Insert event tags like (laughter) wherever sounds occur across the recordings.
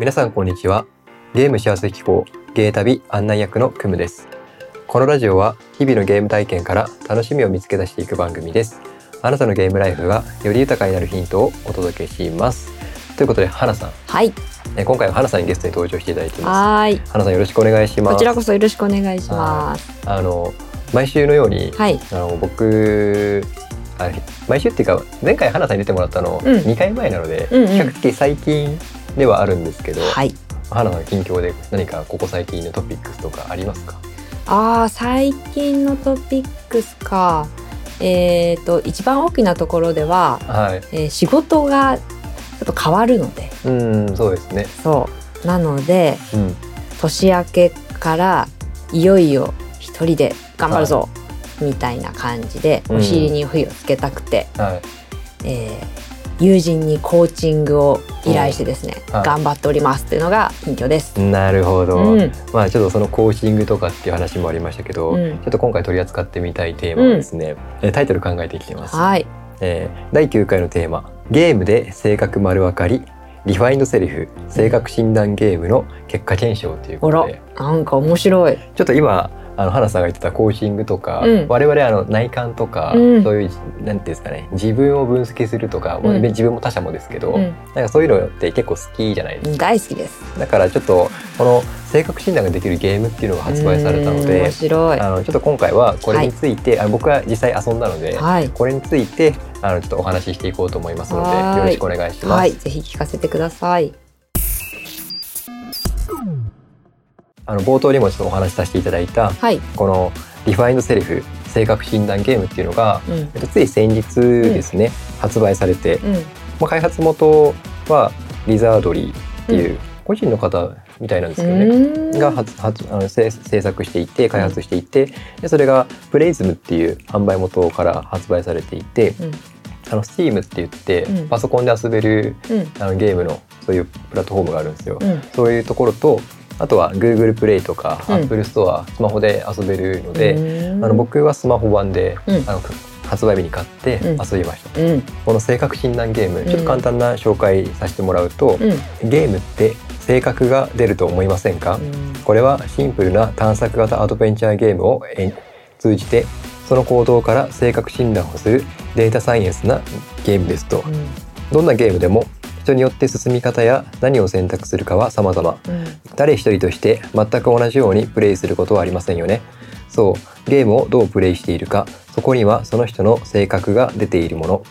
皆さんこんにちは。ゲーム幸せ機構ゲー旅案内役のクムです。このラジオは日々のゲーム体験から楽しみを見つけ出していく番組です。あなたのゲームライフがより豊かになるヒントをお届けします。ということで花さん。はい。え今回は花さんにゲストに登場していただいていまはーい。す花さんよろしくお願いします。こちらこそよろしくお願いします。あの毎週のように、はい。あの僕あ毎週っていうか前回花さんに出てもらったのうん。2回前なので、うんうん。比較的最近ではあるんですけど、はい。花の近況で何かここ最近のトピックスとかありますか？ああ、最近のトピックスか。えっ、と、一番大きなところでは、はいえー仕事がちょっと変わるので。うんそうですねそう。なので、うん年明けからいよいよ一人で頑張るぞ。みたいな感じでうんお尻に火をつけたくて、はいえー友人にコーチングを依頼してですね、はい。頑張っておりますっていうのが近況です。なるほど、うん。まあちょっとそのコーチングとかっていう話もありましたけど、うん。ちょっと今回取り扱ってみたいテーマはですね、えータイトル考えてきてます、はい。えー第9回のテーマゲームで性格丸分かりリファインドセリフ性格診断ゲームの結果検証ということで、なんか面白い。ちょっと今あの花さんが言ってたコーチングとか、うん我々あの内観とか、うんそういうなんていうんですかね自分を分析するとか、まあうん自分も他者もですけど、うんなんかそういうのって結構好きじゃないですか。大好きです。だからちょっとこの性格診断ができるゲームっていうのが発売されたのうんで面白い。あのちょっと今回はこれについて、あの僕は実際遊んだので、はい。これについてあのちょっとお話ししていこうと思いますのではいよろしくお願いします。はい。ぜひ聞かせてください。あの冒頭にもちょっとお話しさせていただいたはい。このリファインドセリフ性格診断ゲームっていうのが、うん。えっと、つい先日ですね、発売されて、うん。まあ、開発元はリザードリーっていう個人の方みたいなんですけどね、うんが発発あの制制作していて開発していてでそれがプレイズムっていう販売元から発売されていてうん。あの Steam って言って、うんパソコンで遊べるうん。あのゲームのそういうプラットフォームがあるんですよ。うん。そういうところとあとは Google プレイとか、うん Apple ストアスマホで遊べるので、うんあの。僕はスマホ版で、うんあの発売日に買ってうん遊びました。うん。この性格診断ゲームんちょっと簡単な紹介させてもらうと、うん。ゲームって性格が出ると思いませんか、うん。これはシンプルな探索型アドベンチャーゲームをえ通じてその行動から性格診断をするデータサイエンスなゲームですとうん。どんなゲームでも人によって進み方や何を選択するかは様々。うん。誰一人として全く同じようにプレイすることはありませんよね。そう。ゲームをどうプレイしているか。そこにはその人の性格が出ているもの。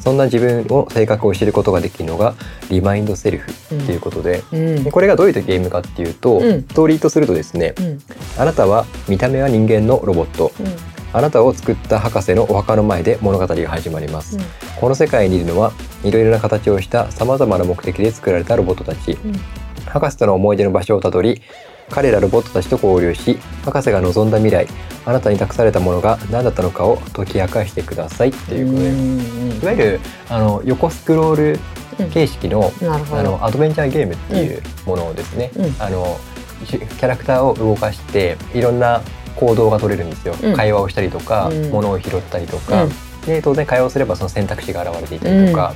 そんな自分の性格を知ることができるのがリマインドセルフっていうことで、うん。これがどういうゲームかっていうと、うん。ストーリーとするとですねうん。あなたは見た目は人間のロボット。うん。あなたを作った博士のお墓の前で物語が始まります、この世界にいるのはいろいろな形をしたさまざまな目的で作られたロボットたち。うん。博士との思い出の場所をたどり彼らロボットたちと交流し博士が望んだ未来あなたに託されたものが何だったのかを解き明かしてください。っていうことで、うんいわゆるあの横スクロールうん。形式のなるほど。あのアドベンチャーゲームっていうものをですね、うん。あのしキャラクターを動かしていろんな行動が取れるんですよ、うん会話をしたりとか、うん物を拾ったりとか、うんで当然会話をすればその選択肢が現れていたりとか。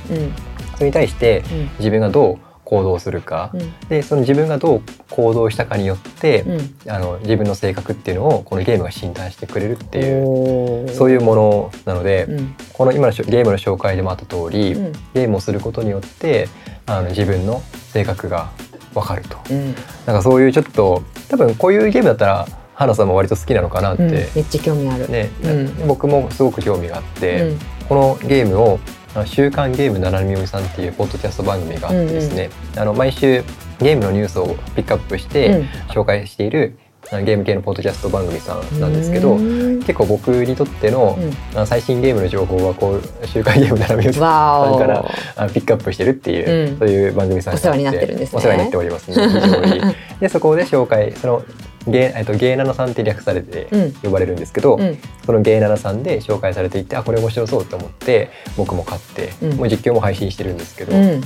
それに対してうん。自分がどう行動するか、うん。でその自分がどう行動したかによって、うん。あの自分の性格っていうのをこのゲームが診断してくれるっていう、そういうものなので、うん。この今のゲームの紹介でもあった通り、うん。ゲームをすることによってあの自分の性格が分かると。うん。なんかそういうちょっと多分こういうゲームだったら花さんも割と好きなのかなって、うん。めっちゃ興味ある。ね、うん僕もすごく興味があって、うん。このゲームを週刊ゲームななみおみさんっていうポッドキャスト番組があってですね、あの毎週ゲームのニュースをピックアップしてうん紹介している、ゲーム系のポッドキャスト番組さんなんですけど、うん結構僕にとっての,、最新ゲームの情報はこう週刊ゲームななみさん。からピックアップしてるっていう、うんそういう番組さんがあお世話になってるんですねお世話になっておりますね非常に (laughs) でそこで紹介そのゲーえっとゲーナナさんって略されてうん。呼ばれるんですけど、うん。そのゲーナナさんで紹介されていてあこれ面白そうと思って僕も買って、うん。もう実況も配信してるんですけど、うん。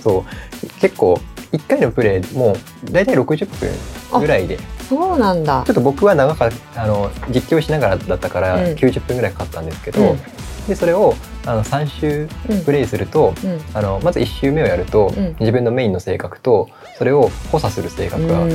そう。結構1回のプレイも大体60分ぐらいでそうなんだ。ちょっと僕は長かあの実況しながらだったからうん。90分ぐらいかかったんですけど、うん。でそれをあの3周うん。プレイするとうん。あのまず1周目をやると、うん。自分のメインの性格とそれを補佐する性格がうん。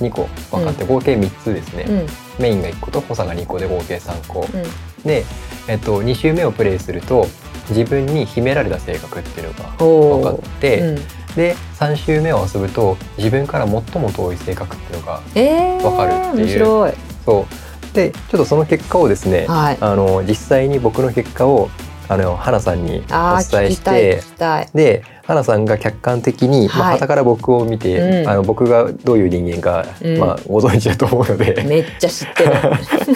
2個分かって、合計3つですね、うん。メインが1個と補佐が2個で合計3個、うん。で、えっと、2周目をプレイすると自分に秘められた性格っていうのが分かって、うん。で3周目を遊ぶと自分から最も遠い性格っていうのがえー、わかるっていう。面白い。そう。でちょっとその結果をですね、はい。あの実際に僕の結果をあの花さんにお伝えしてで花さんが客観的に、まあ、はい。傍から僕を見て、うん。あの僕がどういう人間か、うん。まあ、ご存知だと思うので。めっちゃ知ってる。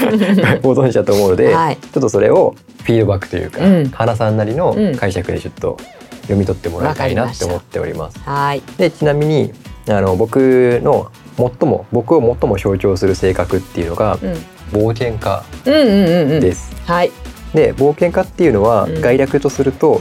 (laughs) ご存知だと思うので、はい。ちょっとそれをフィードバックというか、うん。花さんなりのうん。解釈でちょっと読み取ってもらいたいなって思っております。はい。でちなみにあの僕の最も僕を最も象徴する性格っていうのがうん。冒険家うんうんうんうん。です。はい。で冒険家っていうのはうん。概略とすると、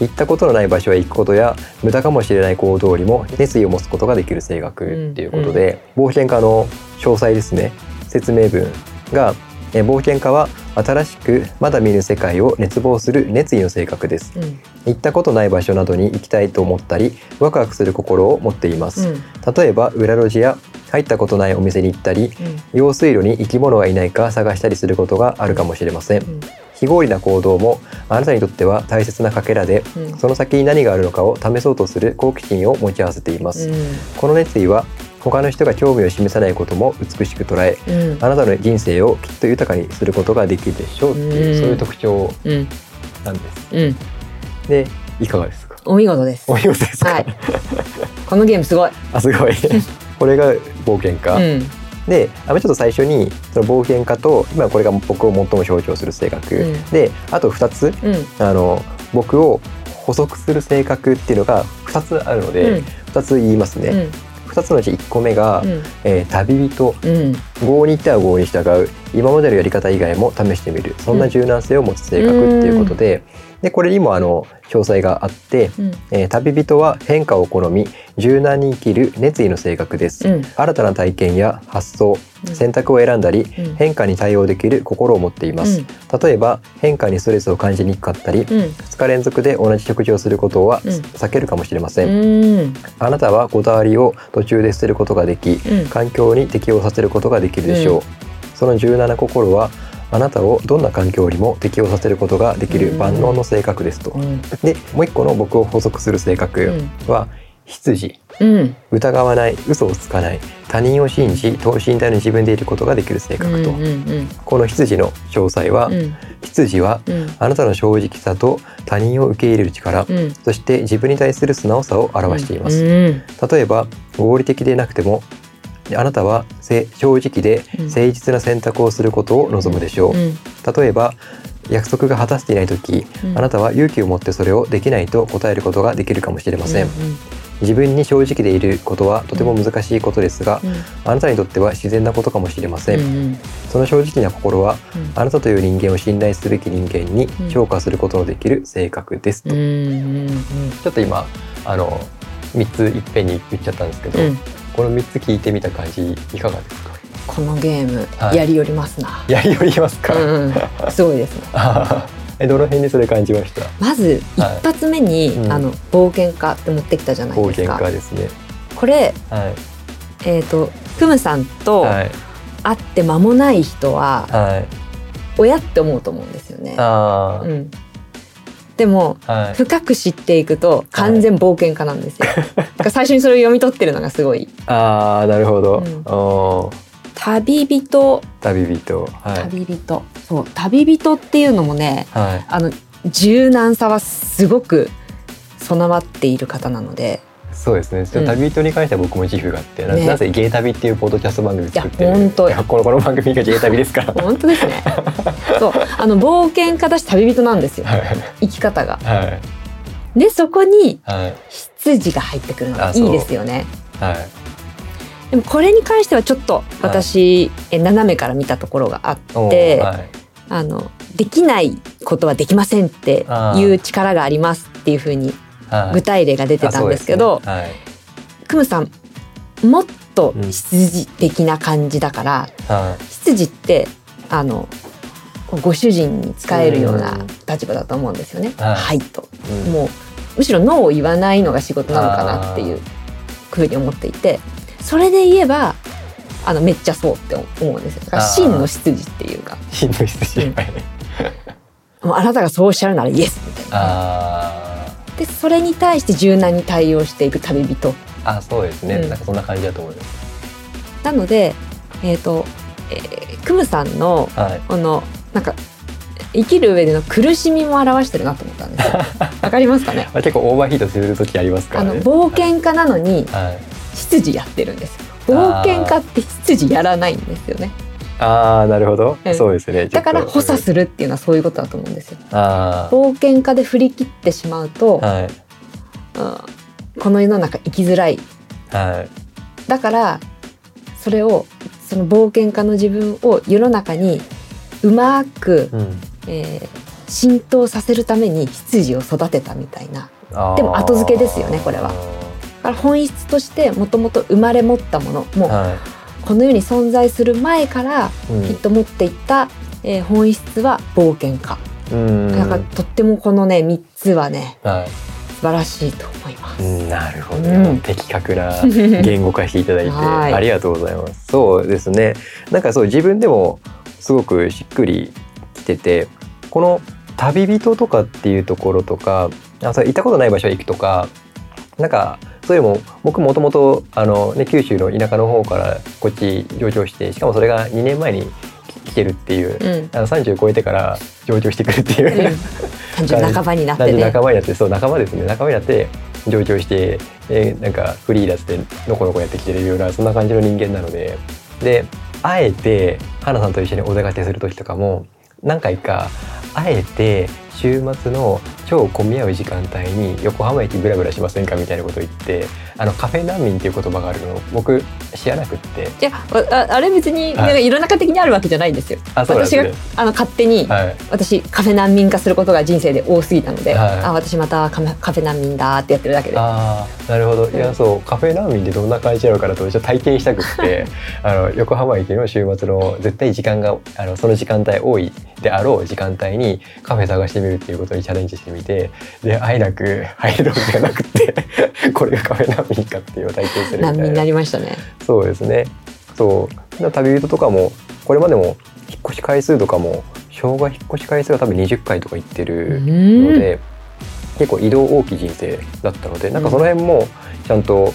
行ったことのない場所へ行くことや無駄かもしれない行動にも熱意を持つことができる性格っていうことで、冒険家の詳細ですね。説明文がえ冒険家は新しくまだ見ぬ世界を熱望する熱意の性格です。うん。行ったことない場所などに行きたいと思ったりワクワクする心を持っています、うん。例えば裏路地や入ったことないお店に行ったり用水路に生き物がいないか探したりすることがあるかもしれません。うん非合理な行動もあなたにとっては大切なかけらでうん。その先に何があるのかを試そうとする好奇心を持ち合わせています、うん。この熱意は他の人が興味を示さないことも美しく捉えうん。あなたの人生をきっと豊かにすることができるでしょうっていう、うん。そういう特徴うん。なんです。うん。でいかがですか？お見事です。お見事ですか、はい。このゲームすごい。(laughs) あすごい。これが冒険家、うんであのちょっと最初にその冒険家と今これが僕を最も象徴する性格、うん。であと2つうん。あの僕を補足する性格っていうのが2つあるので、うん。2つ言いますね、うん。2つのうち1個目が、うん。えー旅人。うん。合に行っては合に従う今までのやり方以外も試してみる。そんな柔軟性を持つ性格っていうことで,、でこれにもあの詳細があって、うん。えー旅人は変化を好み柔軟に生きる熱意の性格です、うん。新たな体験や発想うん。選択を選んだり、うん。変化に対応できる心を持っています、例えば変化にストレスを感じにくかったり、うん。2日連続で同じ食事をすることはうん。避けるかもしれません、うん。あなたはこだわりを途中で捨てることができうん。環境に適応させることができるでしょう、うんその柔軟な心はあなたをどんな環境にも適応させることができる万能の性格ですと、うん。でもう一個の僕を補足する性格は羊。うん。疑わない嘘をつかない他人を信じ等身大の自分でいることができる性格と、うんうんこの羊の詳細は、うん。羊はうん。あなたの正直さと他人を受け入れる力、うん。そして自分に対する素直さを表しています、うん。例えば合理的でなくてもあなたはせ正直でうん。誠実な選択をすることを望むでしょう、うん。例えば約束が果たせていない時、うん。あなたは勇気を持ってそれをできないと答えることができるかもしれません、うん自分に正直でいることはとても難しいことですが、うん。あなたにとっては自然なことかもしれません、うんその正直な心はうん。あなたという人間を信頼すべき人間にうん。評価することのできる性格ですと、うんうんちょっと今あの3ついっぺんに言っちゃったんですけど、うんこの3つ聞いてみた感じいかがですか？このゲームはい。やりよりますな。やりよりますか、うん。うんすごいですね。(laughs) えどの辺にそれ感じました？まず一はい。発目にうん。あの冒険家って持ってきたじゃない冒険ですか。家ですね。これはい。えっとクムさんとはい。会って間もない人ははい。親って思うと思うんですよね。あー、うん、でもはい。深く知っていくと完全冒険家なんですよ。(laughs) だから最初にそれを読み取ってるのがすごい。あーなるほど、うん。旅人、旅人はい。旅人、そう旅人っていうのもね、はい。あの柔軟さはすごく備わっている方なので、そうですね。ちょっと旅人に関しては僕も自負があって、なねなぜゲイ旅っていうポッドキャスト番組作っていや本当このこの番組がゲイ旅ですから。本当ですね。そうあの冒険家だし旅人なんですよ。はい生き方が。はいでそこにはい羊が入ってくるのがいいですよね。はいでもこれに関してはちょっと私、え斜めから見たところがあって、はいあのできないことはできませんっていう力がありますっていうふうにはい具体例が出てたんですけど、あそうですね。はい。クムさんもっとうん羊的な感じだから、は羊ってあのご主人に使えるようなうん。立場だと思うんですよね。はい。はいと。うん。もうむしろノーを言わないのが仕事なのかなっていうふうに思っていてそれで言えばあのめっちゃそうって思うんですよ。だから真の執事っていうか。真の羊うん。はいもうあなたがそうおっしゃるならイエスみたいな。あでそれに対して柔軟に対応していく旅人。ーあそうですね、うん。なんかそんな感じだと思います。なのでえっ、と、えークムさんのはい。このなんか生きる上での苦しみも表してるなと思ったんですよ。(laughs) わかりますかね？あ結構オーバーヒートする時ありますかあのらね冒険家なのにはい。執事やってるんですよ。冒険家って執事やらないんですよねああなるほど、うん。そうですね。だから補佐るするっていうのはそういうことだと思うんですよ。あ冒険家で振り切ってしまうと、あはい。うんこの世の中生きづらい。はい。だからそれをその冒険家の自分を世の中にうまく、うん。えー浸透させるために執事を育てたみたいな。でも後付けですよねこれは。だから本質としてもともと生まれ持ったもの。もうはこの世に存在する前からきっと持っていった、えー本質は冒険家。うん。だからとってもこのね3つはねはい。素晴らしいと思います。うんなるほど、うん。的確な言語化していただいて (laughs) はい。ありがとうございます。そうですね。なんかそう自分でもすごくしっくりきてて、この旅人とかっていうところとか、あそう行ったことない場所へ行くとか、なんかそういうのも僕もともとあのね九州の田舎の方からこっち上京して、しかもそれが2年前に来てるっていう。うんあの30超えてから上京してくるっていう、うん30半ばになってね。(laughs) 仲間になってそう仲間ですね仲間になって上京して、えーなんかフリーランスでのこのこやってきてるようなそんな感じの人間なのでであえて花さんと一緒にお出かけする時とかも何回かあえて週末の超混み合う時間帯に横浜駅ブラブラしませんかみたいなことを言ってあのカフェ難民っていう言葉があるのを僕知らなくって。いやああれ別にはい。なんか世の中的にあるわけじゃないんですよ。あそうなんですね。私があの勝手に、はい。私カフェ難民化することが人生で多すぎたので、はい。あ私またカフェカフェ難民だってやってるだけで。ああなるほど。い。やそうカフェ難民ってどんな感じなのかなとちょっと体験したくって。あの横浜駅の週末の絶対時間があのその時間帯多いであろう時間帯にカフェ探してみるっていうことにチャレンジしてみてであえなく入るわけじゃなくて (laughs) これがカフェ難民かっていうのを体験するみたいなりましたね。そうですねそう旅人とかもこれまでも引っ越し回数とかも生涯引っ越し回数が多分20回とか行ってるので、結構移動大きい人生だったのでなんかその辺もちゃんと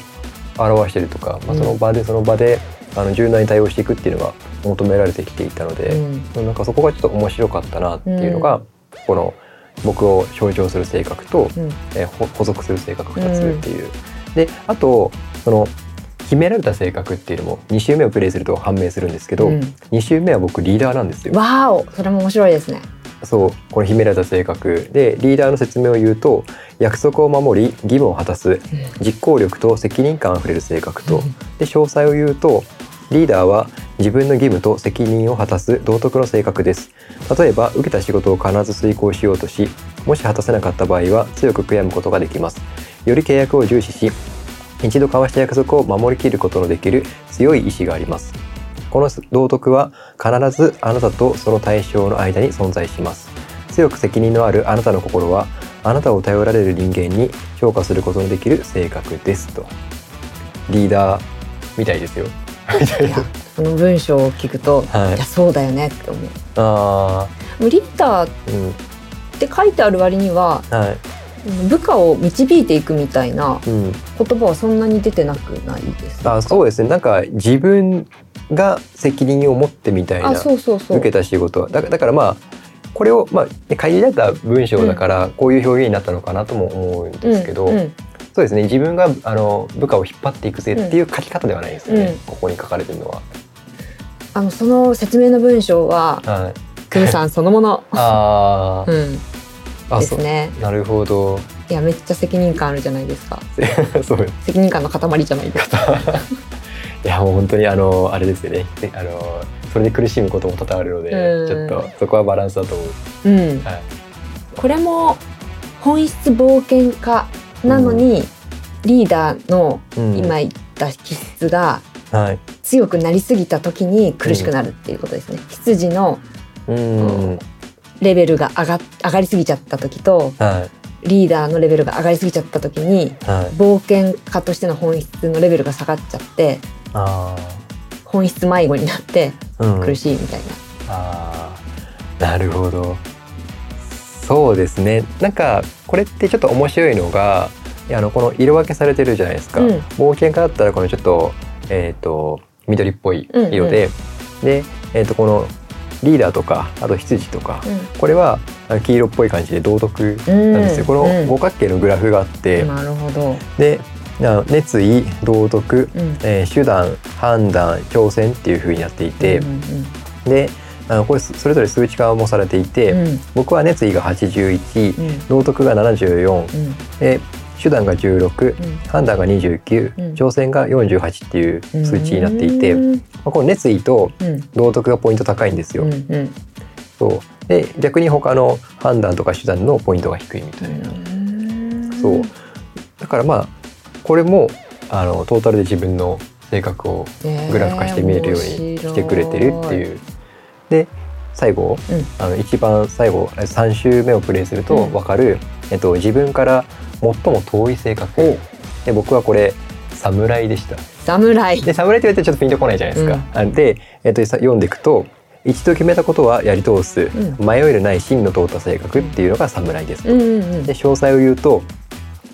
表してるとか、まあ、その場でその場であの柔軟に対応していくっていうのが求められてきていたのうで、んなんかそこがちょっと面白かったなっていうのが、この僕を象徴する性格と、うんえ補足する性格2つっていう。であとその秘められた性格っていうのも2週目をプレイすると判明するんですけど、うん。2週目は僕リーダーなんですよ。わーおそれも面白いですね。そうこの秘められた性格。でリーダーの説明を言うと約束を守り義務を果たす実行力と責任感あふれる性格と、で詳細を言うとリーダーは自分の義務と責任を果たす道徳の性格です。例えば受けた仕事を必ず遂行しようとしもし果たせなかった場合は強く悔やむことができますより契約を重視し一度交わした約束を守りきることのできる強い意志があります。この道徳は必ずあなたとその対象の間に存在します。強く責任のあるあなたの心はあなたを頼られる人間に評価することのできる性格ですと。リーダーみたいですよ。この文章を聞くと、はい。い、やそうだよねって思う。あリーダーって書いてある割にははい部下を導いていくみたいなうん。言葉はそんなに出てなくないですか？あそうですね。なんか自分が責任を持ってみたいなあそうそうそう。受けた仕事は。だだからまあこれをまあ限られた文章だからこういう表現になったのかなとも思うんですけど、うんうん。そうですね。自分があの部下を引っ張っていくぜっていう書き方ではないですよね、うん。ここに書かれてるのは。あのその説明の文章ははい、クムさんそのもの、(laughs) あー。うん、ですね。なるほど。いやめっちゃ責任感あるじゃないですか。(laughs) そう。責任感の塊じゃないですか。(laughs) いやもう本当にあのあれですよね。であのそれで苦しむことも多々あるので、うん。ちょっとそこはバランスだと思う。うん。はい。これも本質冒険家なのに、リーダーのうん。今言った気質がはい。強くなりすぎた時に苦しくなるっていうことですね。羊のうんレベルが上が上がりすぎちゃった時とはリーダーのレベルが上がりすぎちゃった時にいはい。冒険家としての本質のレベルが下がっちゃってあ本質迷子になってあ、うん、苦しいみたいな。あー。なるほど。そうですね。なんかこれってちょっと面白いのがいやあのこの色分けされてるじゃないですか、うん。冒険家だったらこのちょっと,、えー、と緑っぽい色で、で、えー、とこのリーダーとかあと羊とか、これは黄色っぽい感じで道徳うんなんですよ、このうん。五角形のグラフがあって、なるほど。であ熱意道徳、うん。えー手段判断挑戦っていう風になっていて、うんであのこれそそれぞれ数値化もされていて、うん。うん僕は熱意が81うん。道徳が74うん。で手段が16うん。判断が29、うん。挑戦が48っていううん数値になっていて、まうん。あ、この熱意とうん。道徳がポイント高いんですよ。で逆に他の判断とか手段のポイントが低いみたいな。そう。だからまあこれもあのトータルで自分の性格をグラフ化して見えるようにしてくれてるっていう。で最後、うん。あの一番最後3周目をプレイするとうん。分かる、えっと、自分から最も遠い性格で僕はこれ侍でした。侍で侍って言われてちょっとピンとこないじゃないですか、あで、えっと、さ読んでいくと一度決めたことはやり通す、うん。迷いのない芯の通った性格っていうのが侍ですうんうんうん。で詳細を言うと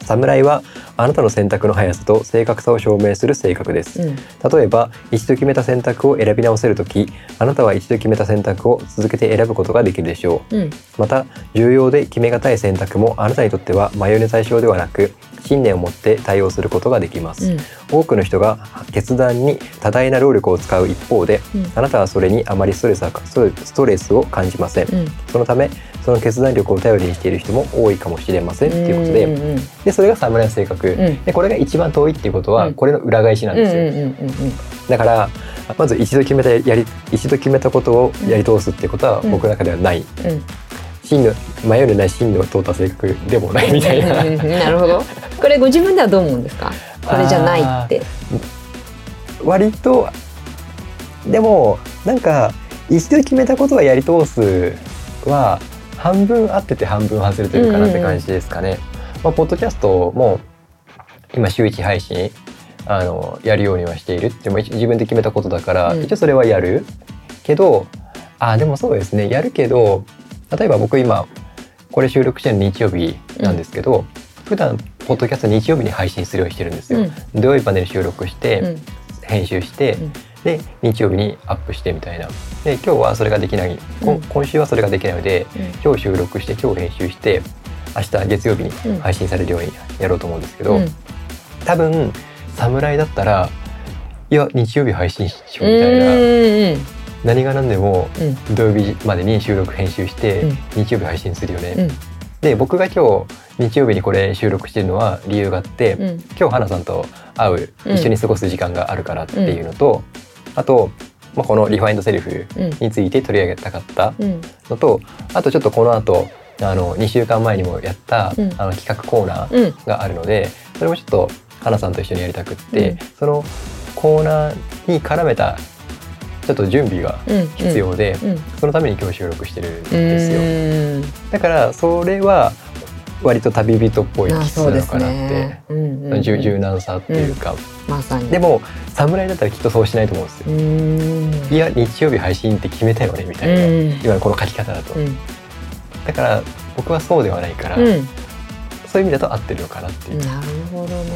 侍はあなたの選択の速さと正確さを証明する性格です。うん。例えば一度決めた選択を選び直せるときあなたは一度決めた選択を続けて選ぶことができるでしょう。ん。うまた重要で決めがたい選択もあなたにとっては迷いの対象ではなく信念を持って対応することができます、うん。多くの人が決断に多大な労力を使う一方でうん。あなたはそれにあまりストレスはストレスを感じません。うん。そのためその決断力を頼りにしている人も多いかもしれません。っていうことでうんうんでそれが侍の性格、ん。でこれが一番遠いっていうことはうん。これの裏返しなんですよ、だからまず一度決めたやり一度決めたことをやり通すっていうことはうん。僕の中ではない、うん真の迷いのない真の通った性格でもないみたいな。うんうんうんなるほど。これご自分ではどう思うんですか？これじゃないって。割とでもなんか一度決めたことはやり通すは半分合ってて半分外れてるかなって感じですかね。まあ、ポッドキャストも今週一配信あのやるようにはしているでも一自分で決めたことだから、うん。一応それはやる。けどあでもそうですね。やるけど例えば僕今これ収録してるの日曜日なんですけど、普段ポッドキャスト日曜日に配信するようにしてるんですよ。うん。土曜日までに収録して、うん。編集して、うん。で日曜日にアップしてみたいな。で今日はそれができない、今週はそれができないので今日収録して今日編集して明日月曜日にうん。配信されるようにやろうと思うんですけど、うん。多分侍だったらいや日曜日配信しよううんみたいな、うん何が何でもうん。土曜日までに収録編集して、うん。日曜日配信するよね、うん。で僕が今日日曜日にこれ収録してるのは理由があって、うん。今日花さんと会ううん。一緒に過ごす時間があるからっていうのと、あと、まあ、このリファインドセルフうん。について取り上げたかったうん。のとあとちょっとこの後あの2週間前にもやった、うん。あの企画コーナーうん。があるのでそれもちょっと花さんと一緒にやりたくって、うん。そのコーナーに絡めたちょっと準備がうん必要で、うん。そのために今日収録してるんうですよ。ん。だからそれは割と旅人っぽいあ気質なのかなって。ね。うんうんうん。柔柔軟さっていうか、まさに。でも侍だったらきっとそうしないと思うんですよ。うん。いや日曜日配信って決めたよねみたいな、うん。今のこの書き方だと、うん。だから僕はそうではないから、うん。そういう意味だと合ってるのかなっていう、なるほどね。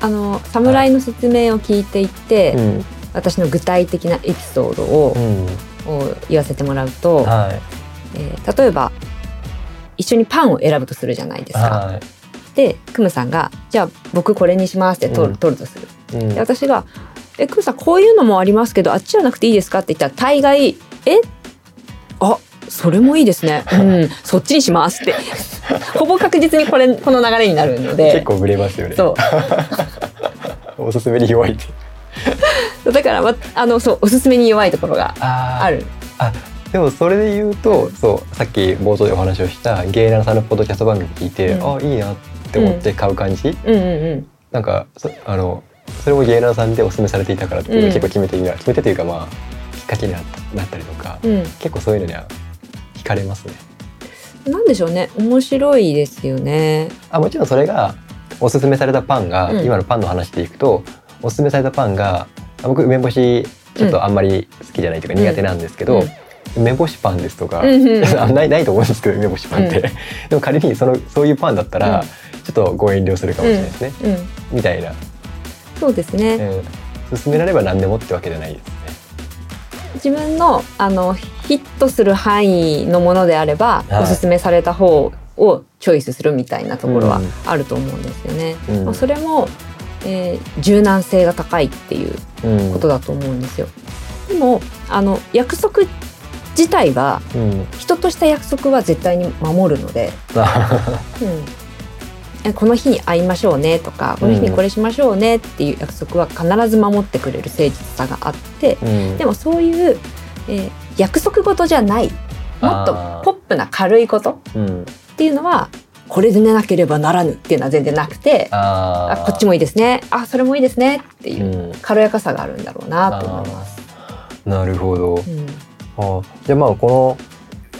あの侍の説明を聞いていって、うん私の具体的なエピソードを,、うん。を言わせてもらうと、はい。えー例えば一緒にパンを選ぶとするじゃないですか。はでクムさんが「じゃあ僕これにします」って取る,、うん。取るとする。い、うん。で私が「えクムさんこういうのもありますけどあっちじゃなくていいですか?」って言ったら大概「え？あそれもいいですね。うんそっちにします」って。(laughs) ほぼ確実にこれこの流れになるので。結構ブレますよね。そう。(laughs) おすすめに弱いって (laughs) だから、ま、あのそうおすすめに弱いところがあある。あでもそれで言うとそうさっき冒頭でお話をしたゲイナーさんのポッドキャスト番組聞いて、うん。あいいなって思って買う感じ、うんうんうん。なんかそあのそれもゲイナーさんでお勧めされていたからっていうのがうん。結構決め手にな、決め手というかまあきっかけにななったりとか、うん。結構そういうのにはかれますね。なんでしょうね。面白いですよね。あもちろんそれがおすすめされたパンが、うん。今のパンの話でいくとおすすめされたパンがあ僕梅干しちょっとあんまり好きじゃないというかうん。苦手なんですけど、うん。梅干しパンですとか、(laughs) ないないと思うんですけど梅干しパンって、うん。(laughs) でも仮にそのそういうパンだったら、うん。ちょっとご遠慮するかもしれないですね、うん。みたいな、そうですね、えー勧められれば何でもってわけじゃないですね。自分のあのヒットする範囲のものであれば、はい。おすすめされた方をチョイスするみたいなところはうん。あると思うんですよね。うん。まあ、それも、えー柔軟性が高いっていううん。ことだと思うんですよ。でもあの約束自体はうん。人とした約束は絶対に守るので、(laughs) うん。えこの日に会いましょうねとかこの日にこれしましょうねっていう約束は必ず守ってくれる誠実さがあってうん。でもそういう、えー約束事じゃないもっとポップな軽いことうん。っていうのはこれで寝なければならぬっていうのは全然なくてあこっちもいいですね。あそれもいいですね。っていううん。軽やかさがあるんだろうなと思います。なるほど。うん。あじゃあまあこの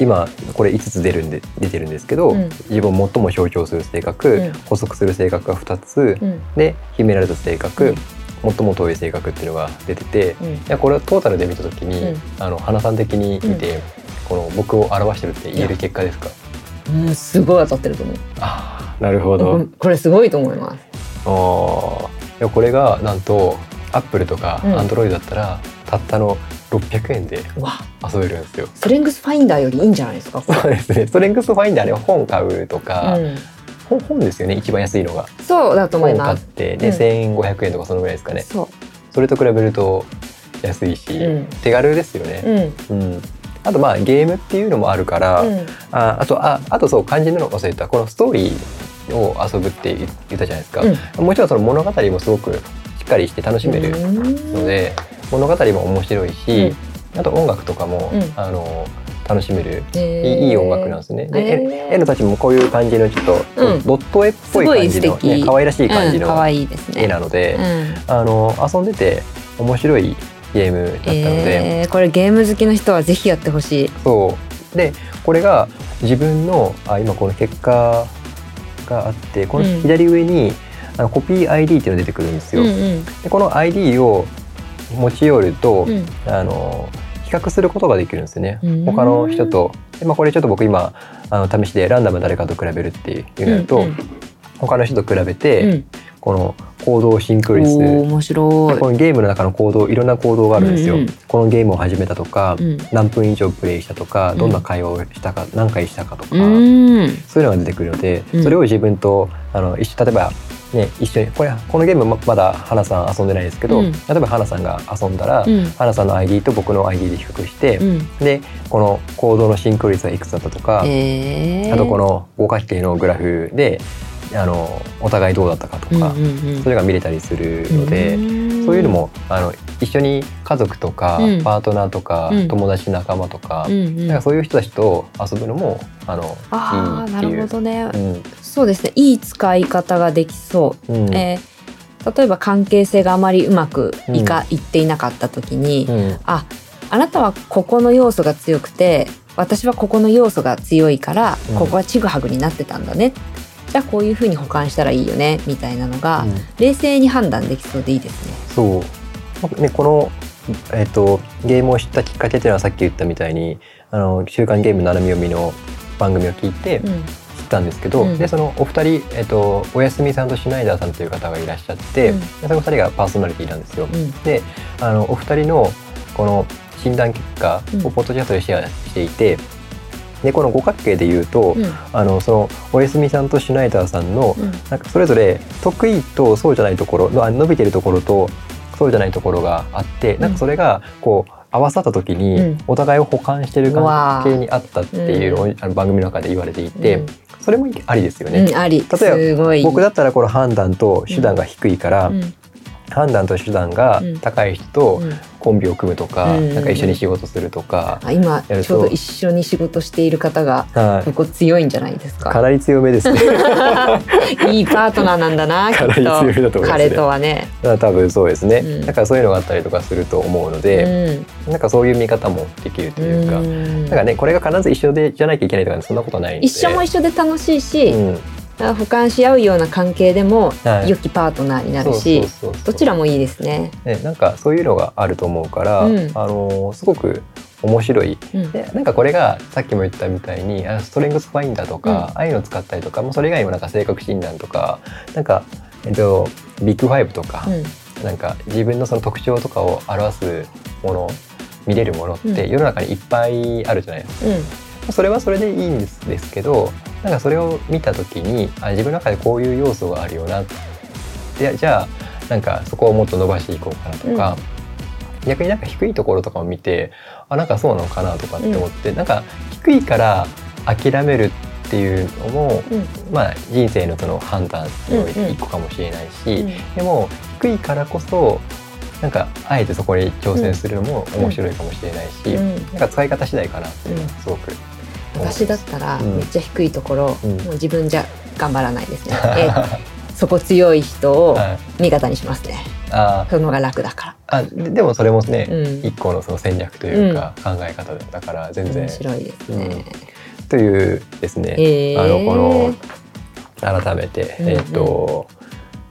今これ5つ出るんで出てるんですけど、うん。自分を最も象徴する性格、うん。補足する性格が2つ、うん。で秘められた性格、うん。最も遠い性格っていうのが出てて、うん。いやこれをトータルで見た時に、うん。あの花さん的に見て、この僕を表してるって言える結果ですか？うん、すごい当たってると思う。あーなるほど、うんこれすごいと思います。あーいやこれがなんとアップルとかうんアンドロイドだったら、たったの600円でわ遊べるんですよ。ストレングスファインダーよりいいんじゃないですか？そうですね。ストレングスファインダーで本買うとか、うん、本本ですよね一番安いのが。そうだと思い本買っます。てで、うん1500円とかそのぐらいですかね。そそれと比べると安いし、うん手軽ですよう。ね。うん。うん。あとまあゲームっていうのもあるから、うん。ああとああとそう肝心なの忘れた。このストーリーを遊ぶって言ったじゃないですか。うん。もちろんその物語もすごくしっかりして楽しめるので、物語も面白いし、あと音楽とかも、うん。あの楽しめる。うん、いいいい音楽なんですね。で、へー。絵絵のたちもこういう感じのちょっと、うん。ドット絵っぽい感じの、ね、可愛らしい感じの。絵なので、うん。あの遊んでて面白いゲームだったので、えーこれゲーム好きの人はぜひやってほしい。そう。でこれが自分のあ今この結果があってこの左上に、あのコピー ID っていうのが出てくるんですよ。うんうん。でこの ID を持ち寄ると、うん。あの比較することができるんですよね。うん。他の人と。で、まあ、これちょっと僕今あの試しでランダム誰かと比べるっていうのやると、うん。他の人と比べて、うんこの行動シンクロ率面白い。このゲームの中の行動いろんな行動があるんですよ、うんうん。このゲームを始めたとか、うん。何分以上プレイしたとかうん。どんな会話をしたか、何回したかとか、うん。そういうのが出てくるので、うん。それを自分とあの一緒例えばね一緒にこれこのゲームままだ花さん遊んでないですけど、うん。例えば花さんが遊んだら、うん。花さんの ID と僕の ID で比較して、うん。でこの行動のシンクロ率がいくつだったとか、えー。あとこの五角形のグラフであのお互いどうだったかとか、うんうんうん。それが見れたりするので、うん。そういうのもあの一緒に家族とか、うん。パートナーとか、うん。友達仲間とか,、うんうん。なんかそういう人たちと遊ぶのもあのああなるいいっていう。ほどね。うん。そうですね。いい使い方ができそう。うん。えー例えば関係性があまりうまくいか、いっていなかった時に、うん。ああなたはここの要素が強くて私はここの要素が強いから、うん。ここはちぐはぐになってたんだねじゃあこういうふうに保管したらいいよねみたいなのが、うん。冷静に判断できそうでいいですね。そう、ね、この、えっとゲームを知ったきっかけっていうのはさっき言ったみたいに「あの週刊ゲーム斜め読み」の番組を聞いてうん。知ったんですけど、うん。でそのお二人、えっとおやすみさんとシュナイダーさんという方がいらっしゃって、うん。でその二人がパーソナリティなんですよ。うん。であのお二人のこの診断結果をポッドキャストでシェアしていて、でこの五角形で言うと、うん。あのそのおやすみさんとシュナイダーさんのうん。なんかそれぞれ得意とそうじゃないところのあ伸びてるところとそうじゃないところがあって、なんかそれがこう合わさった時うにん。お互いを補完してる関係にあったっていうのを、あの番組の中で言われていて、うん。それもありですよね。例えば僕だったらこの判断と手段が低いから、うん。判断と手段が高い人とうんコンビを組むとか、うん。なんか一緒に仕事するとか、あ今ちょうど一緒に仕事している方がはここ強いんじゃないですい、か？か。なり強めですね。(laughs) いいパートナーなんだなかなり強めだと思いと。ますね。彼とはね。多分そうですね、うん。だからそういうのがあったりとかすると思うので、うん。なんかそういう見方もできるというか、うん。なんかねこれが必ず一緒でじゃなきゃいけないとかそんなことない一緒も一緒で楽しいし、うん。あ補完し合うような関係でもはい。良きパートナーになるし、どちらもいいですね。ね、なんかそういうのがあると思うから、うん。あのーすごく面白い。うん。でなんかこれがさっきも言ったみたいにあストレングスファインダーとか、うん。ああいうのを使ったりとかもうそれ以外にもなんか性格診断とかなんか、えっと、ビッグファイブとか、うん。なんか自分のその特徴とかを表すもの見れるものっうんて世の中にいっぱいあるじゃないですか。うんそれはそれでいいんですですけどなんかそれを見た時にあ自分の中でこういう要素があるよなでじゃあなんかそこをもっと伸ばしていこうかなとか、逆になんか低いところとかを見てあなんかそうなのかなとかって思って、なんか低いから諦めるっていうのも、うん。まあ人生のその判断のうんうん。一個かもしれないし、うん。でも低いからこそなんかあえてそこに挑戦するのも面白いかもしれないし、うん。なんか使い方次第かなっていうのはすごく私だったらうん。めっちゃ低いところ、うん。もう自分じゃ頑張らないですね。(laughs) えそこ強い人をはい、味方にしますね。あその方が楽だかあででもそれもね、ら。うん。一個のその戦略というか、考え方だから全然。面白いですね。というですね、えーあのこの改めて、うんうん。えっ、と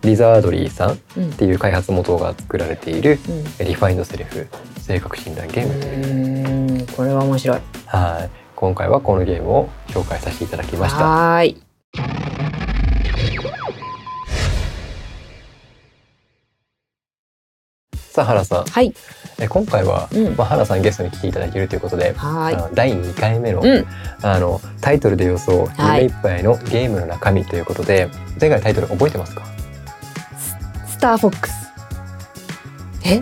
リザードリーさんっうんていう開発元が作られているうん。リファインドセルフ性格診断ゲームという、うーんこれは面白い。はい今回はこのゲームを紹介させていただきました。はーい。さあ原さんはい。え今回は、うんまあ、原さんゲストに来ていただいているということで、はあの第2回目の,、うんあのタイトルで予想はい夢いっぱいのゲームの中身ということで、前回のタイトル覚えてますか？い。スターフォックス。え？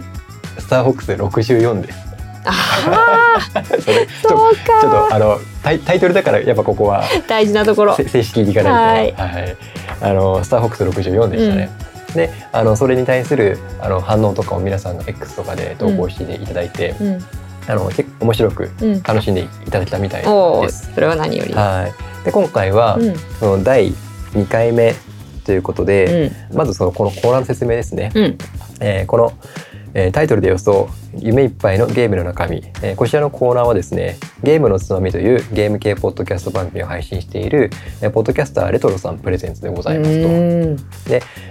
スターフォックス64です。ああ、それちょそうちょっとか。あのタイタイトルだからやっぱここは大事なところ。せ正式にいかないと、はいあのスターフォックス64でしたね。であのそれに対するあの反応とかを皆さんが X とかで投稿していただいて、うんあの結構面白くうん。楽しんでいただけたみたいです。それは何より。はい、で今回は、うんその第2回目ということで、うんまずそのこのコーナーの説明ですね。うんえーこの、えータイトルで予想夢いっぱいのゲームの中身、えーこちらのコーナーはですねゲームのつまみというゲーム系ポッドキャスト番組を配信している、えーポッドキャスターレトロさんプレゼンツでございますと、うん。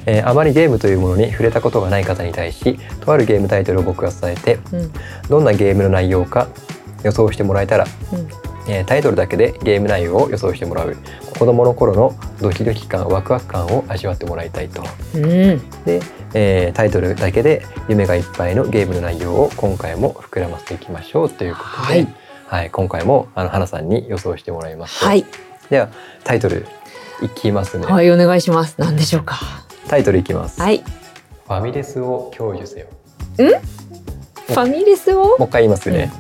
えーあまりゲームというものに触れたことがない方に対しとあるゲームタイトルを僕が伝えてうん。どんなゲームの内容か予想してもらえたら、うんえータイトルだけでゲーム内容を予想してもらう子供の頃のドキドキ感ワクワク感を味わってもらいたいと。うん。で、えータイトルだけで夢がいっぱいのゲームの内容を今回も膨らませていきましょうということで、はい。はい今回もあの花さんに予想してもらいます。とはい。ではタイトルいきますね、はいお願いします。何でしょうか。タイトルいきます、はい。ファミレスを享受せよファミレスをもう一回言いますね、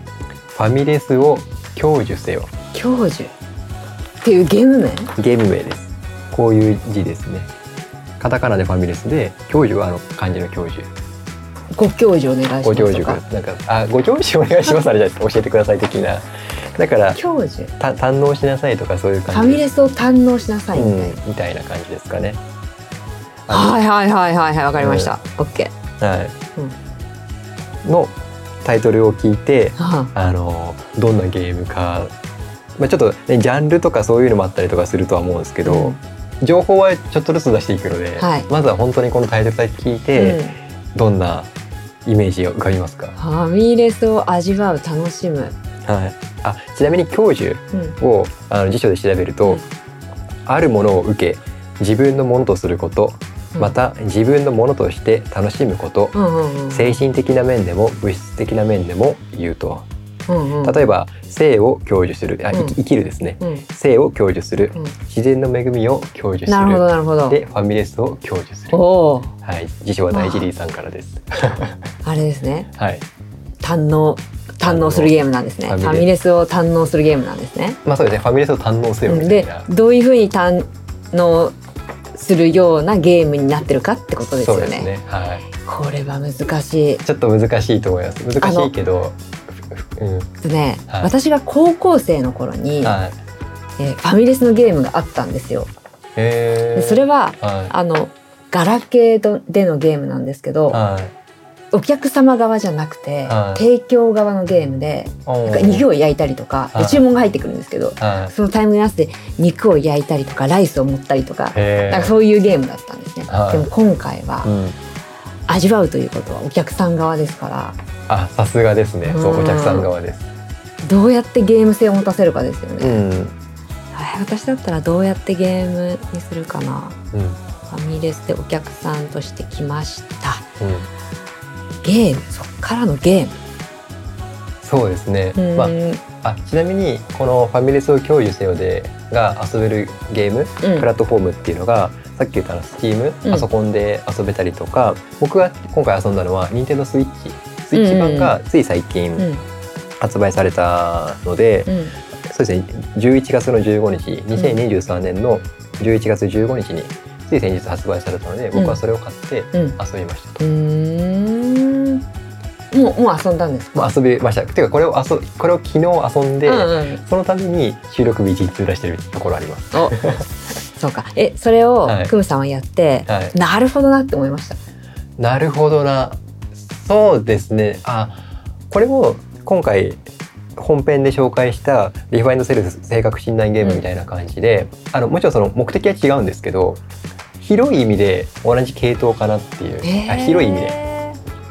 ファミレスを享受せよ享受っていうゲーム名？ゲーム名ですこういう字ですねカタカナでファミレスで享受はあの漢字の享受ご教授お願いしますご教授。なんかあご教授お願いしますあれじゃないですか教えてください的なだから教授。た堪能しなさいとかそういうファ感じミレスを堪能しなさいみたいな。うん、みたいな感じですかね。あはいはいはいはいはいわかりました。オッケー。のはいのタイトルを聞いてはあ。のどんなゲームか、まあ、ちょっと、ね、ジャンルとかそういうのもあったりとかするとは思うんですけど、うん。情報はちょっとずつ出していくので、はい。まずは本当にこのタイトルだけ聞いあて、うん。どんなイメージが浮かびますか、ファミレスを味わう楽しむ。はい、あちなみに教授うん。をあの辞書で調べると、うん。あるものを受け自分のものとすることうんまた自分のものとして楽しむこと。精神的な面でも物質的な面でも言うと。うんうん。例えば性を享受する。あ、うん。生きるですね。うん。性を享受する。うん。自然の恵みを享受すなるほどるなるほど。でファミレスを享受する。はい。辞書は大事リーさんからです。あれですね。(laughs) はい。堪能堪能するゲームなんですね。ファミレスを堪能するゲームなんですね。まあそうですね。ファミレスを堪能せようん。でどういうふうに堪能するようなゲームになってるかってことですよね。ね。はい。これは難しい。ちょっと難しいと思います。難しいけど、ふうん、でね、はい私が高校生の頃に、はい。えーファミレスのゲームがあったんですよ。でそれははあのガラケーでのゲームなんですけど、い。はい。お客様側じゃなくて、はい提供側のゲームで肉を焼いたりとか、ではい注文が入ってくるんですけど、はそのタイミングに合わせて肉を焼いたりとかライスを盛ったりとか。なんかそういうゲームだったんですね。はいでも今回はうん。味わうということはお客さん側ですからあ、さすがですね。そうう、んお客さん側です。どうやってゲーム性を持たせるかですよね。うん。はい私だったらどうやってゲームにするかな。うん。ファミレスでお客さんとして来ました。うん。ゲームそっからのゲそうですね。ーム。まうんあ、あ、ちなみに、このファミレスを共有せよで。が遊べるゲーム、うんプラットフォームっていうのが。さっき言ったの、スチーム、うんパソコンで遊べたりとか。僕が今回遊んだのは、ニンテンドスイッチ。スイッチ版がつい最近うん発売されたので、うんそうですね。11月の15日、2023年の11月15日に。つい先日発売されたので、僕はそれを買ってうん遊びましたと。もうもう遊んだんですか？まあ、遊びました。ていうか、これを遊、これを昨日遊んで。うんうんそのために収録日一日出してるところあります。お (laughs) そうかえそれをはいクムさんはやって、はい。なるほどなって思いました？なるほどな。そうですね。あ、これも今回本編で紹介したリファインドセルフ性格診断ゲームみたいな感じで、あのもちろんその目的は違うんですけど、広い意味で同じ系統かなっていう、あ広い意味でで。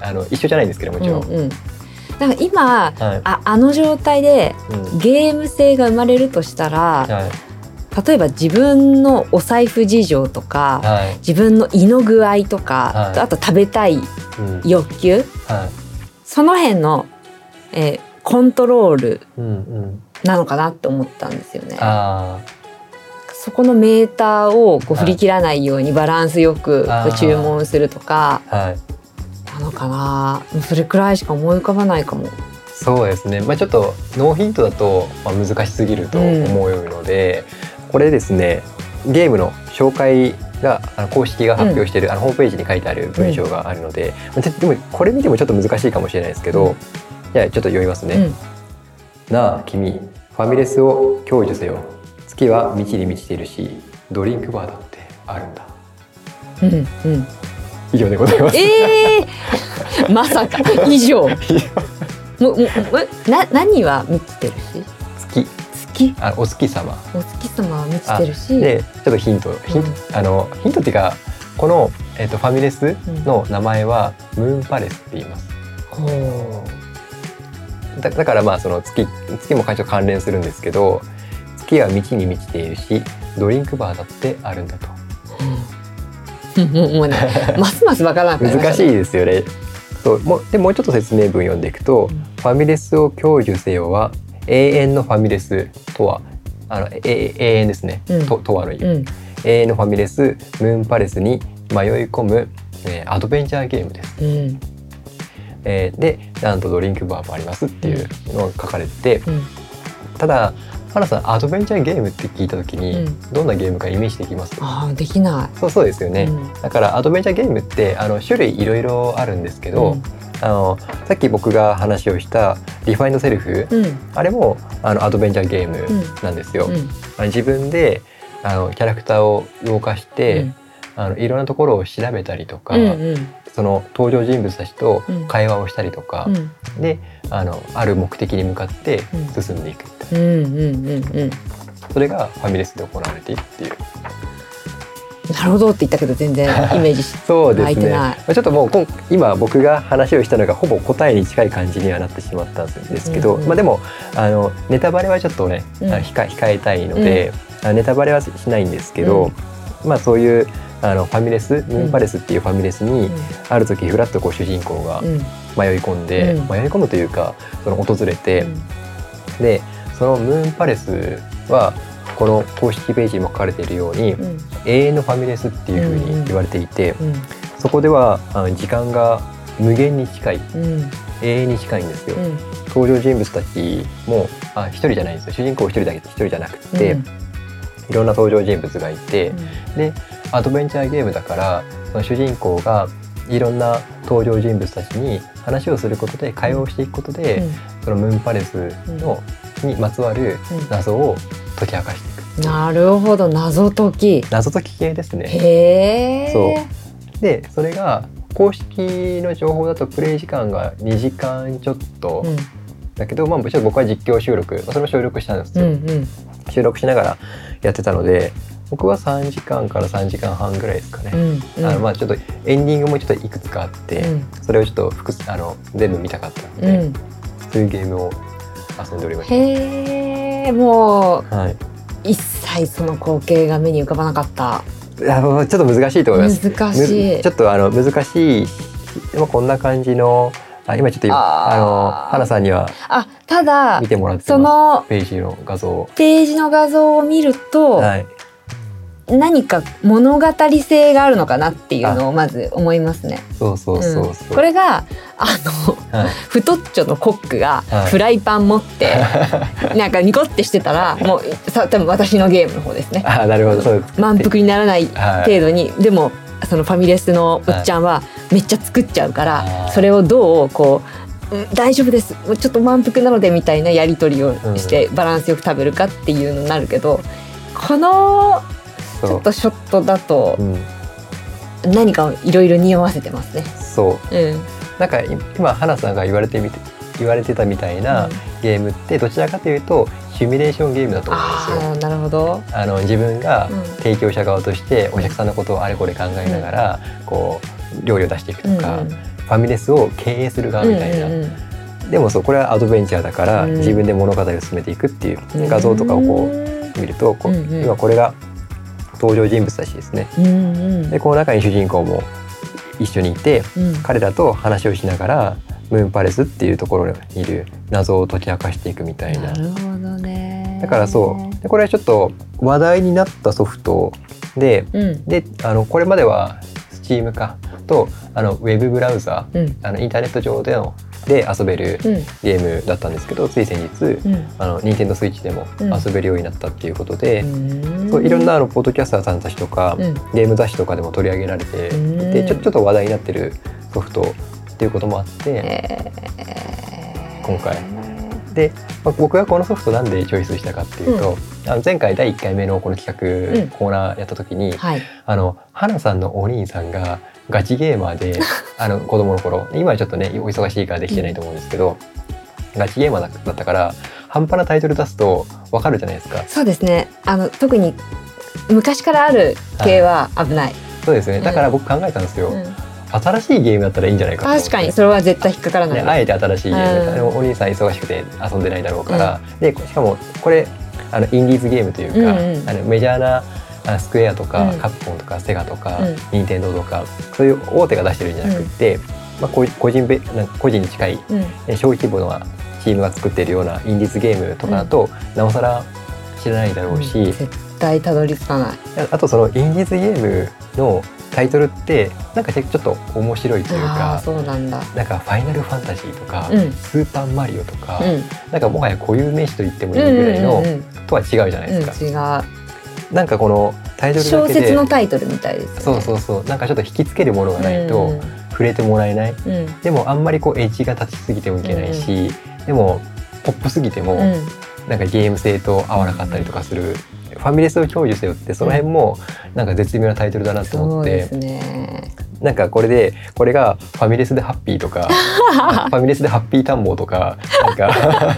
あの一緒じゃないんですけどもちろん。うんうん。だから今はい。ああの状態でうんゲーム性が生まれるとしたら、はい例えば自分のお財布事情とか、はい。自分の胃の具合とか、はいあと食べたいうん欲求はい。その辺の、えーコントロールうんうん。なのかなって思ったんですよね。あそこのメーターをこう振り切らないようにバランスよく注文するとかあ、はい。なのかな。それくらいしか思い浮かばないかも。そうですね、まあ、ちょっとノーヒントだとまあ難しすぎると思うので、これですねゲームの紹介が公式が発表している、あのホームページに書いてある文章があるので、まあででもこれ見てもちょっと難しいかもしれないですけど、うん。じゃあちょっと読みますね。うん。なあ君ファミレスを享受せよ。月は満ちに満ちているしドリンクバーだってあるんだ。うんうん、以上でございます。えー、まさか。以上。ももな何は満ちてるし？月。月？あお月様。お月様は満ちてるし。でちょっとヒント。ヒン,、うん。あのヒントっていうかこの、えっとファミレスうん。の名前はムーンパレスって言います。ほだだからまあその月月もちょっと関連するんですけど月は満ちに満ちているしドリンクバーだってあるんだと。う、うん、もうね (laughs) ますますわからなく難しいですよね。そうもうでもうちょっと説明文読んでいくと、うん。ファミレスを享受せよは永遠のファミレスとはあのえ永遠ですね、うん。ととはの意味、うん。永遠のファミレスムーンパレスに迷い込む、えーアドベンチャーゲームです。うん。えーでなんとドリンクバーもありますっていうのが書かれてて、うん。ただ花さんアドベンチャーゲームって聞いた時に、うん。どんなゲームかイメージできます？ああできなそうそうですよい。ね、うん。だからアドベンチャーゲームってあの種類いろいろあるんですけど、うん。あのさっき僕が話をしたリファインドセルフ、うん。あれもあのアドベンチャーゲームなんですよ。自分であのキャラクターを動かして、うん。あのいろんなところを調べたりとか、うんうんその登場人物たちとうん。会話をしたりとか、うん。であのある目的に向かってうん。進んでいくみたいな、うんうんうんうん。それがファミレスで行われているっていう。なるほどって言ったけど全然 (laughs) イメージしそうですね。ちょっともう今今僕が話をしたのがほぼ答えに近い感じにはなってしまったんですけど、うんうんまあでもあのネタバレはちょっとね、うん。控えたいので、あネタバレはしないんですけど、まあそういうあのファミレスムーンパレスっていうファミレスに、ある時フラッとこう主人公がうん。迷い込んで、うん。迷い込むというかその訪れて、でそのムーンパレスはこの公式ページにも書かれているように、うん。永遠のファミレスっていうふうに言われていて、うん。そこではあの時間が無限に近いうん。永遠に近いんですよ。うん。登場人物たちもあ一人じゃないんですよ。主人公一人だけ一人じゃなくて、うん。いろんな登場人物がいて、でアドベンチャーゲームだからその主人公がいろんな登場人物たちに話をすることで会話をしていくことで、うん。そのムーンパレスの、にまつわるうん。謎を解き明かしていく。なるほど。謎解き。謎解き系ですね。へえそう。でそれが公式の情報だとプレイ時間が2時間ちょっと。うん。だけど、まあ、ちょっと僕は実況収録、まあ、それも収録したんですうよ、んうん。収録しながらやってたので僕は3時間から3時間半ぐらいですかね、うんうん。あのまあちょっとエンディングもちょっといくつかあって、うん。それをちょっと複数あの全部見たかったので、うん。そういうゲームを遊んでおりましへえもた。はい、う一切その光景が目に浮かばなかった。あのちょっと難しいと思います。難しい。むちょっとあの難しいでもこんな感じのあ今ちょっと今あの花さんにはあただ見てもらってそのページの画像を。ページの画像を見ると、はい、何か物語性があるのかなっていうのをまず思いますね。そうそうそうう。ん。これがあのはい、太っちょのコックがはい。フライパン持って、(laughs) なんかニコってしてたらもうさ多分私のゲームの方ですね。あなるほどそう。満腹にならないはい。程度に、でもそのファミレスのおっちゃんはめっちゃ作っちゃうから、それをどうこううん大丈夫です。もうちょっと満腹なのでみたいなやり取りをしてバランスよく食べるかっていうのになるけどこのちょっとショットだとうん、何かをいろいろ匂わせてますね。そう。うん、なんかい今花さんが言われてみて言われてたみたいなゲームってどちらかというとシミュレーションゲームだと思うんですよ。なるほど。あの自分がうん。提供者側としてお客さんのことをあれこれ考えながら、こう料理を出していくとか、うんファミレスを経営する側みたいな、うんうんでもそうこれはアドベンチャーだから、うん。自分で物語を進めていくっていううん画像とかをこうう見るとこう、うんうん今これが登場人物たちですね。んうん。でこの中に主人公も一緒にいてうん。彼らと話をしながらムーンパレスっていうところにいる謎を解き明かしていくみたいな。なるほどね。だからそう。でこれはちょっと話題になったソフトでうん。であのこれまでは Steam かとあのウェブブラウザうん。あのインターネット上でので遊べるうん。ゲームだったんですけどつい先日うん。あの Nintendo Switch でもうん。遊べるようになったっていうことで、うん。そういろんなあのポッドキャスターさんたちとか、うん。ゲーム雑誌とかでも取り上げられてうん。でちょちょっと話題になってるソフトっていうこともあって、えー。今回。で、まあ、僕がこのソフトなんでチョイスしたかっていうと、あの前回第1回目のこの企画、うん。コーナーやった時に、はい。あの花さんのお兄さんがガチゲーマーで (laughs) あの子供の頃今はちょっとねお忙しいからできてないと思うんですけど、ガチゲーマーだだったから半端なタイトル出すとわかるじゃないですか。そうですね。あの特に昔からある系は危ない。そうですね。うん。だから僕考えたんですよ、うん。新しいゲームだったらいいんじゃないか確かにそれは絶対引っかからなね、い。あえて新しいゲーム、うん。お兄さん忙しくて遊んでないだろうから、でしかもこれあのインディーズゲームというか、うんうん。あのメジャーなあスクエアとか、うんカプコンとかセガとか、うん任天堂とかそういう大手が出してるんじゃなくって、まあ、こう個人べなんか個人に近いうんえ小規模なチームが作ってるようなインディーズゲームとかだと、なおさら知らないだろうし、絶対たどり着かない。ああとそのインディーズゲームのタイトルってなんかちょっと面白いというああかーそうなんだ。なんか「ファイナルファンタジー」とか、うんスーパーマリオ」とか、うん。なんかもはや固有名詞と言ってもいいぐらいの、うんうんうんとは違うじゃないですうんか。違う。なんかこのタイトルだ小説のタイトルみたいですね。そうそうそう。なんかちょっと引きつけるものがないとうん。触れてもらえない、うん。でもあんまりこうエッジが立ちすぎてもいけないし、でもポップすぎても、うん。なんかゲーム性と合わなかったりとかする、ファミレスを享受せよってその辺もなんか絶妙なタイトルだなと思って、そうですね。なんかこれでこれがファミレスでハッピーとか (laughs) ファミレスでハッピー探訪とかなんか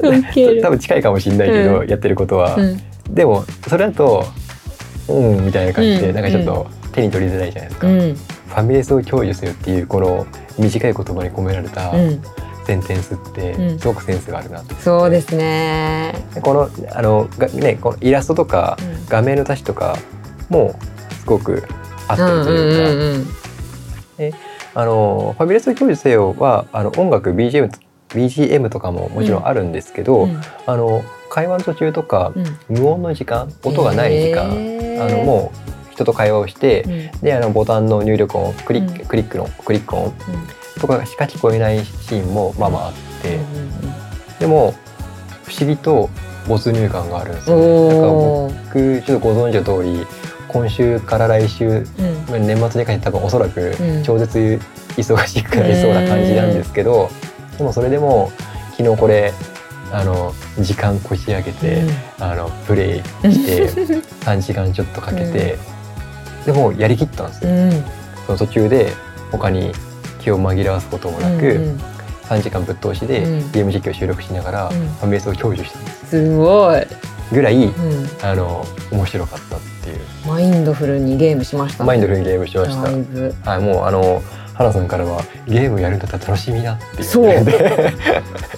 多分近いかもしれないけど、うやってることは、うんでもそれだとうんみたいな感じで、うん。なんかちょっと手に取りづらいじゃないですか、フうん。ァミレスを享受せよっていうこの短い言葉に込められたうん。センテンスってうん。すごくセンスがあるなと、そうですね。でこのあのがねこのイラストとかうん。画面のタッチとかもすごく合ってるというか、あのファミレス教授せよはあの音楽 BGM, BGM とかももちろんあるんですけど、うん。あの会話の途中とかうん。無音の時間音がない時間、へー。あのもう人と会話をして、うん。であのボタンの入力音クリック,、うん。クリックのクリック音とかしか聞こえないシーンもまあまああって、でも不思議と没入感があるんですよね。だから僕ちょっとご存知の通り今週から来週うん。年末にかけて多分おそらくうん。超絶忙しくなりそうな感じなんですけど、でもそれでも昨日これあの時間こし上げて、あのプレイして (laughs) 3時間ちょっとかけて、でもやりきったんですよ。うん。その途中で他に気を紛らわすこともなく、うん3時間ぶっ通しでうん。ゲーム実況を収録しながら、うん。ファミレスを享受したんです。すごい、ぐらいうん、あの面白かったっていう。マインドフルにゲームしました。ねマインドフルにゲームしました。はい、もうあの花さんからはゲームやるんだったら楽しみなっていう。そう。ので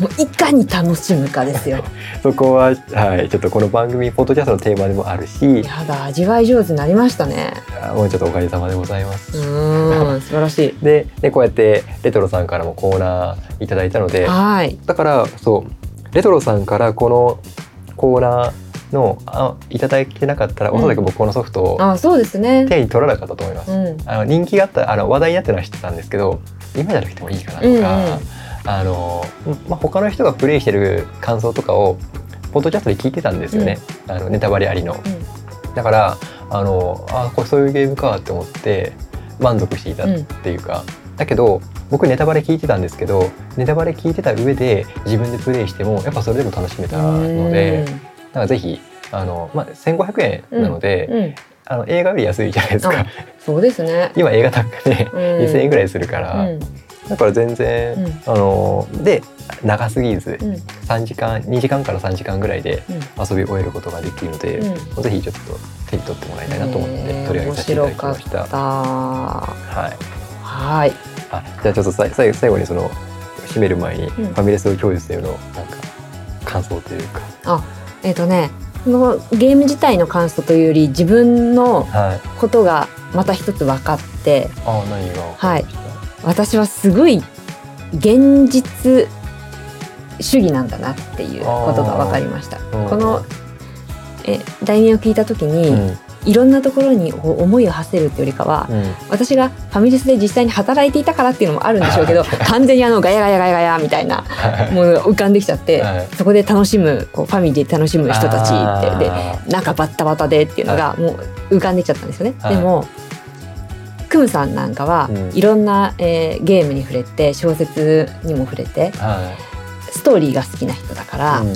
もういかに楽しむかですよ。(laughs) そこははいちょっとこの番組ポッドキャストのテーマでもあるし。やだ味わい上手になりましたね。あもうちょっとおかげさまでございます。うーん素晴らしい。ででこうやってレトロさんからもコーナーいただいたので。はい。だからそう。レトロさんからこのコーナーのあいただいてなかったら、うん。おそらく僕このソフトをあそうですね。手に取らなかったと思います。うん。あの人気があったあの話題になってるのは知ってたんですけど今じゃなくてもいいかなとか、うんうん。あのまあ、他の人がプレイしてる感想とかをポッドキャストで聞いてたんですよね、あのネタバレありの。だからあのあこれそういうゲームかって思って満足していたっていうか、だけど僕ネタバレ聞いてたんですけどネタバレ聞いてた上で自分でプレイしてもやっぱそれでも楽しめたのでだからぜひあの、まあ、1500円なので、うんうん。あの映画より安いじゃないですか。あ。そうですね。今映画高くね、うん。2000円ぐらいするから、うん。だから全然、うん。あので長すぎずうん。3時間2時間から3時間ぐらいでうん。遊び終えることができるので、うん。ぜひちょっと手に取ってもらいたいなと思ってね取り上げさせていただきました。はい。はい。あじゃあちょっとさ最後最後にその締める前にフん。ァミレスを享受してるのなんか感想というか、えっ、とねこのゲーム自体の感想というより自分のはい。ことがまた一つ分かってあ何が分かりました。私はすごい現実主義なんだなっていうことが分かりました。うんこのえ題名を聞いた時に、うんいろんなところに思いを馳せるっていうよりかは、うん。私がファミレスで実際に働いていたからっていうのもあるんでしょうけど完全にあのガヤガヤガヤガヤみたいなはいものが浮かんできちゃって、はい。そこで楽しむこうファミリーで楽しむ人たちってであなんかバッタバタでっていうのがもう浮かんできちゃったんですよね。はい。でもクムさんなんかはうん。いろんな、えーゲームに触れて小説にも触れてーはい。ストーリーが好きな人だから、うん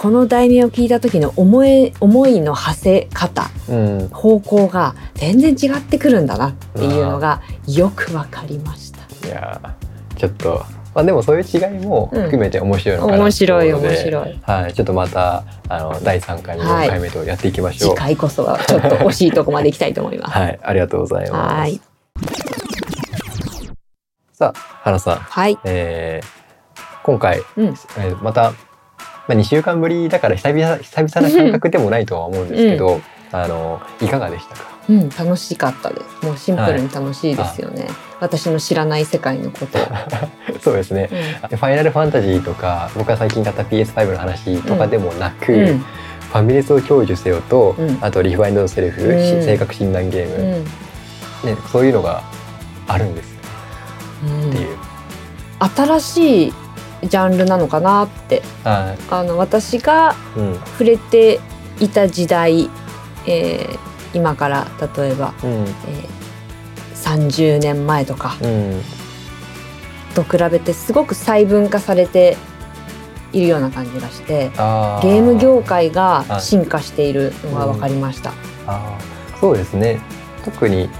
この題名を聞いた時の思い思いの馳せ方うん方向が全然違ってくるんだなっていうのがよくわかりました。いやーちょっとまあでもそういう違いも含めて面白いのかな面白い面白い。はい、ちょっとまたあの第3回目はい4回目とやっていきましょう。次回こそはちょっと惜しいとこまで行きたいと思います。(laughs) はい、ありがとうございます。はいさあ、花さん、はい。えー今回、うんえーまた、まあ、2週間ぶりだから久々久々な感覚でもないとは思うんですけど、あのいかがでしたか？うん、楽しかったです。もうシンプルに楽しいですよね。私の知らない世界のことを。(laughs) そうですね。うファイナルファンタジーとか僕が最近買った PS5 の話とかでもなく、ん。うんファミレスを享受せよと、うんあとリファインドセルフ、うん性格診断ゲーム、うんね、そういうのがあるんですうんっていう。新しいジャンルなのかなって。はあの私がい、うん。触れていた時代、えー今から例えば、うん。えー30年前とか。うん。と比べてすごく細分化されているような感じがしてあゲーム業界がはい。進化しているのが分かりました。あー。そうですね。特に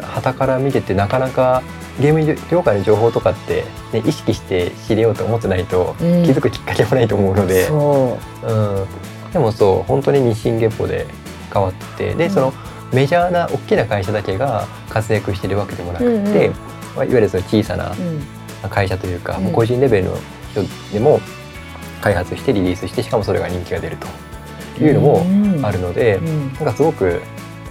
傍から見ててなかなかゲーム業界の情報とかって、ね、意識して知れようと思ってないとうん。気づくきっかけもないと思うので、そう。ん、でもそう本当に日進月歩で変わってで、うん。そのメジャーな大きな会社だけが活躍してるわけでもなくて、うんうん。まあ、いわゆるその小さな会社というか、うん。もう個人レベルの人でも開発してリリースしてしかもそれが人気が出るというのもうん。あるので、うん。なんかすごく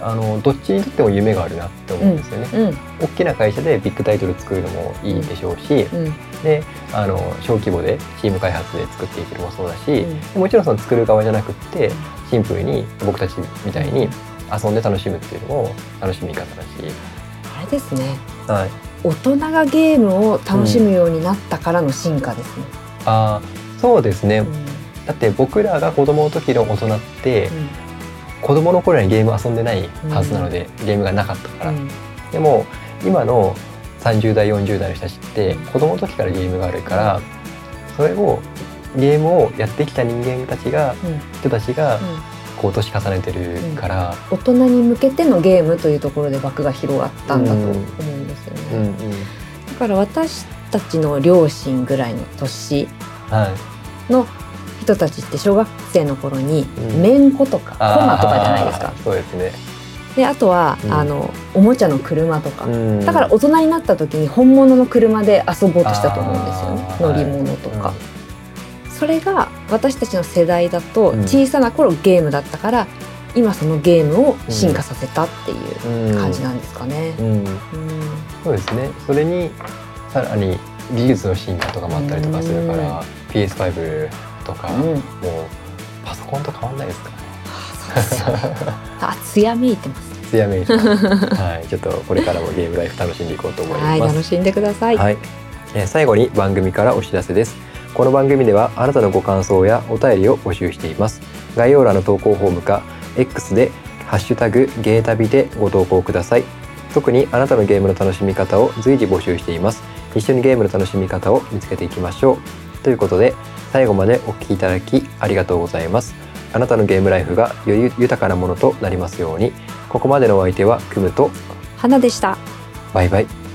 あのどっちにとっても夢があるなって思うんですよね。うん大きな会社でビッグタイトル作るのもいいでしょうし、うんであの小規模でチーム開発で作っていくのもそうだし、うん。もちろんその作る側じゃなくってシンプルに僕たちみたいに遊んで楽しむっていうのも楽しみ方だし、あれですね。はい、大人がゲームを楽しむようになったからの進化ですね。あーそうですね、うん。だって僕らが子供の時の大人って子供の頃にゲーム遊んでないはずなので、ゲームがなかったから、うん。でも今の30代40代の人たちって子供の時からゲームがあるからそれをゲームをやってきた人間たちがうん。人たちがうん。こう年重ねてるから、大人に向けてのゲームというところで枠が広がったんだと思うんですよね。うんうんだから私たちの両親ぐらいの年はい、の人たちって小学生の頃にうん。めんことかコマとかじゃないですか。そうですね、であとは、うん。あのおもちゃの車とか。うん。だから大人になった時に本物の車で遊ぼうとしたと思うんですよね。乗り物とか、それが私たちの世代だとうん。小さな頃ゲームだったから、今そのゲームを進化させたっていううん。感じなんですかね。うん、うん。そうですね。それにさらに技術の進化とかもあったりとかするから、PS5 とか、うん。もうパソコンと変わんないですか？らねあそうですよねあ艶めいてますね。艶めいてます。(laughs) はいちょっとこれからもゲームライフ楽しんでいこうと思います。はい楽しんでください。はい、えー最後に番組からお知らせです。この番組ではあなたのご感想やお便りを募集しています。概要欄の投稿フォームか X でハッシュタグゲータビでご投稿ください。特にあなたのゲームの楽しみ方を随時募集しています。一緒にゲームの楽しみ方を見つけていきましょうということで最後までお聞きいただきありがとうございます。あなたのゲームライフがより豊かなものとなりますように。ここまでのお相手はクムと花でした。バイバイ